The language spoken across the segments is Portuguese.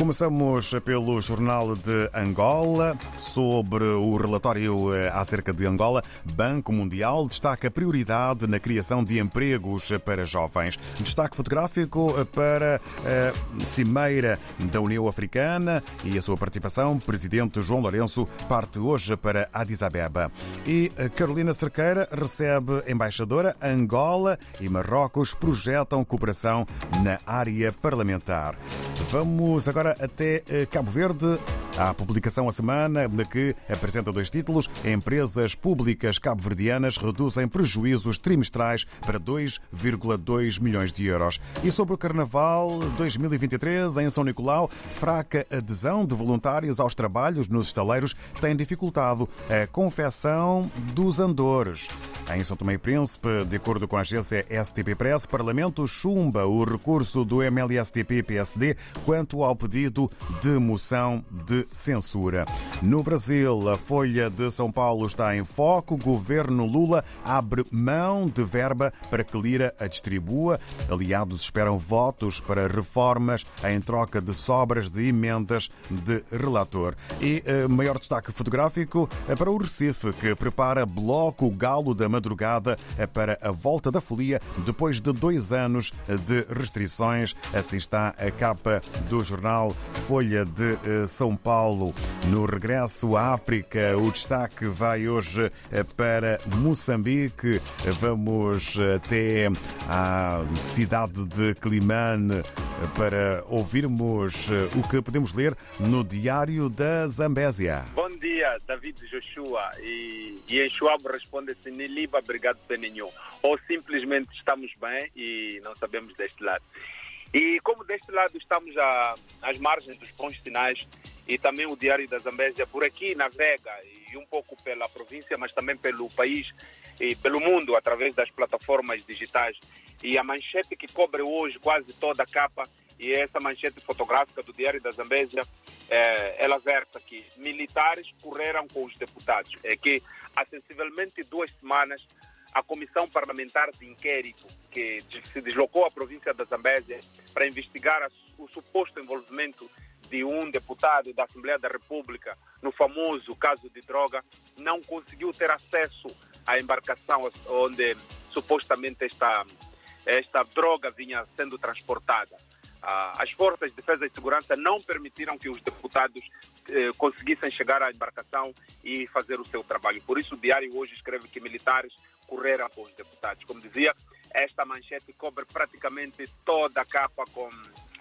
Começamos pelo Jornal de Angola. Sobre o relatório eh, acerca de Angola, Banco Mundial destaca prioridade na criação de empregos para jovens. Destaque fotográfico para a Cimeira da União Africana e a sua participação. Presidente João Lourenço parte hoje para Addis Abeba. E Carolina Cerqueira recebe embaixadora. Angola e Marrocos projetam cooperação na área parlamentar. Vamos agora até eh, Cabo Verde. Há publicação a semana que apresenta dois títulos. Empresas públicas cabo-verdianas reduzem prejuízos trimestrais para 2,2 milhões de euros. E sobre o Carnaval 2023 em São Nicolau, fraca adesão de voluntários aos trabalhos nos estaleiros tem dificultado a confecção dos andores. Em São Tomé e Príncipe, de acordo com a agência STP Press, Parlamento chumba o recurso do MLSTP-PSD quanto ao pedido de moção de censura. No Brasil, a Folha de São Paulo está em foco. O governo Lula abre mão de verba para que Lira a distribua. Aliados esperam votos para reformas em troca de sobras de emendas de relator. E eh, maior destaque fotográfico é para o Recife, que prepara bloco Galo da Madrugada eh, para a volta da folia depois de dois anos de restrições. Assim está a capa do jornal Folha de eh, São Paulo. No regresso à África, o destaque vai hoje eh, para Moçambique. Vamos até à cidade de Climane para ouvirmos o que podemos ler no Diário da Zambésia. Bom dia, David Joshua. E, e em Schwab responde-se Niliba, obrigado nenhum. Ou simplesmente estamos bem e não sabemos deste lado. E como deste lado estamos a, às margens dos bons sinais e também o Diário da Zambésia por aqui navega e um pouco pela província, mas também pelo país e pelo mundo através das plataformas digitais. E a manchete que cobre hoje quase toda a capa e essa manchete fotográfica do Diário da Zambésia, é, ela versa que militares correram com os deputados. É que há sensivelmente duas semanas a Comissão Parlamentar de Inquérito, que se deslocou à província da Zambésia para investigar o suposto envolvimento de um deputado da Assembleia da República no famoso caso de droga, não conseguiu ter acesso à embarcação onde supostamente esta, esta droga vinha sendo transportada. As forças de defesa e segurança não permitiram que os deputados eh, conseguissem chegar à embarcação e fazer o seu trabalho. Por isso, o Diário hoje escreve que militares correram com os deputados. Como dizia, esta manchete cobre praticamente toda a capa com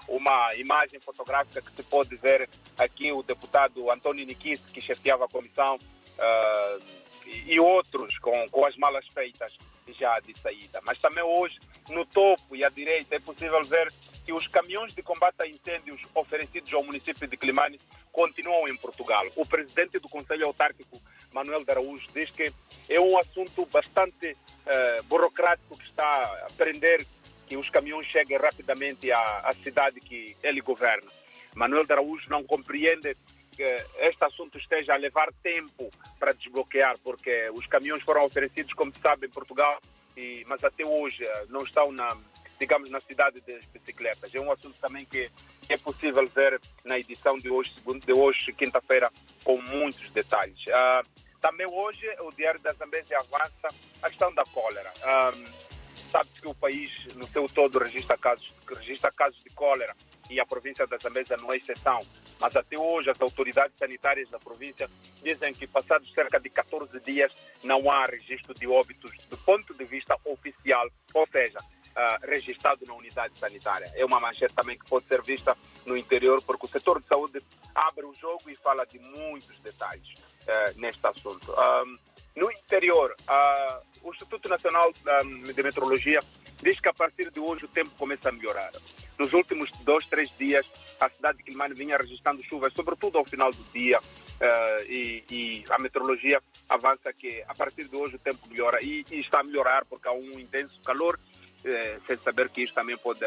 uma imagem fotográfica que se pode ver aqui o deputado António Nikis, que chefiava a comissão, uh, e outros com, com as malas feitas já de saída. Mas também hoje, no topo e à direita, é possível ver que os caminhões de combate a incêndios oferecidos ao município de Climane continuam em Portugal. O presidente do Conselho Autárquico, Manuel de Araújo, diz que é um assunto bastante uh, burocrático que está a prender que os caminhões cheguem rapidamente à, à cidade que ele governa. Manuel de Araújo não compreende que este assunto esteja a levar tempo para desbloquear, porque os caminhões foram oferecidos, como se sabe, em Portugal, e, mas até hoje eh, não estão na, digamos, na cidade das bicicletas. É um assunto também que é possível ver na edição de hoje, de hoje quinta-feira, com muitos detalhes. Uh, também hoje o Diário da Zambésia avança a questão da cólera. Um, Sabe-se que o país, no seu todo, registra casos, registra casos de cólera e a província da Zambésia não é exceção. Mas até hoje as autoridades sanitárias da província dizem que passados cerca de 14 dias não há registro de óbitos do ponto de vista oficial, ou seja, uh, registrado na unidade sanitária. É uma manchete também que pode ser vista no interior, porque o setor de saúde abre o jogo e fala de muitos detalhes uh, neste assunto. Um, no interior, uh, o Instituto Nacional de Meteorologia diz que a partir de hoje o tempo começa a melhorar. Nos últimos dois, três dias, a cidade de Quilmane vinha registrando chuvas, sobretudo ao final do dia, uh, e, e, a meteorologia avança que a partir de hoje o tempo melhora e, e está a melhorar porque há um intenso calor, uh, sem saber que isso também pode,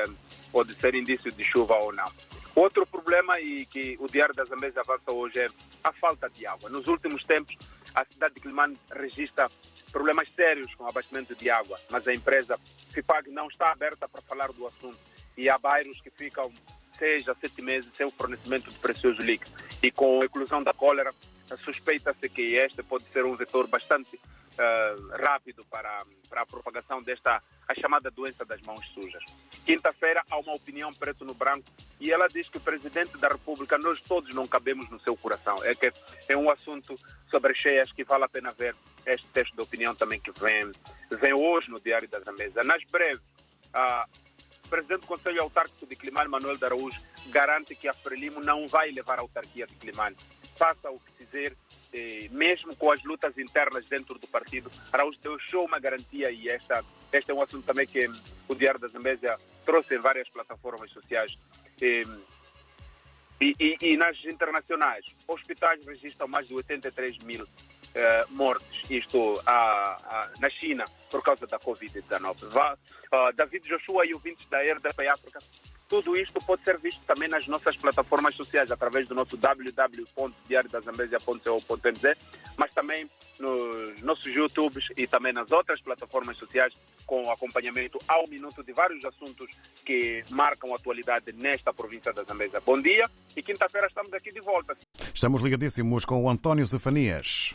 pode ser indício de chuva ou não. Outro problema e que o Diário das Zambésia avança hoje é a falta de água. Nos últimos tempos, a cidade de Quilmane registra problemas sérios com o abastecimento de água, mas a empresa FIPAG não está aberta para falar do assunto e há bairros que ficam seis a sete meses sem o fornecimento de precioso líquido. E com a eclosão da cólera, suspeita-se que este pode ser um vetor bastante uh, rápido para, para a propagação desta a chamada doença das mãos sujas. Quinta-feira há uma opinião preto no branco e ela diz que o presidente da República, nós todos não cabemos no seu coração. É que é um assunto sobre cheias que vale a pena ver este texto de opinião também que vem, vem hoje no Diário da Zambesa. Nas breves, o presidente do Conselho Autárquico de Climane, Manuel de Araújo, garante que a Frelimo não vai levar a autarquia de Climane. Faça o que quiser, eh, mesmo com as lutas internas dentro do partido, Araújo deixou uma garantia e esta, este é um assunto também que o Diário da Zambésia trouxe em várias plataformas sociais. Eh, e, e, e, nas internacionais, hospitais registram mais de 83 mil eh, mortes, isto a, a, na China, por causa da Covid-19. Uh, David Joshua e ouvintes da RDP África tudo isto pode ser visto também nas nossas plataformas sociais, através do nosso www.diariodazambesia.co.nz, mas também nos nossos YouTubes e também nas outras plataformas sociais, com acompanhamento ao minuto de vários assuntos que marcam a atualidade nesta província da Zambésia. Bom dia e quinta-feira estamos aqui de volta. Estamos ligadíssimos com o António Zefanias.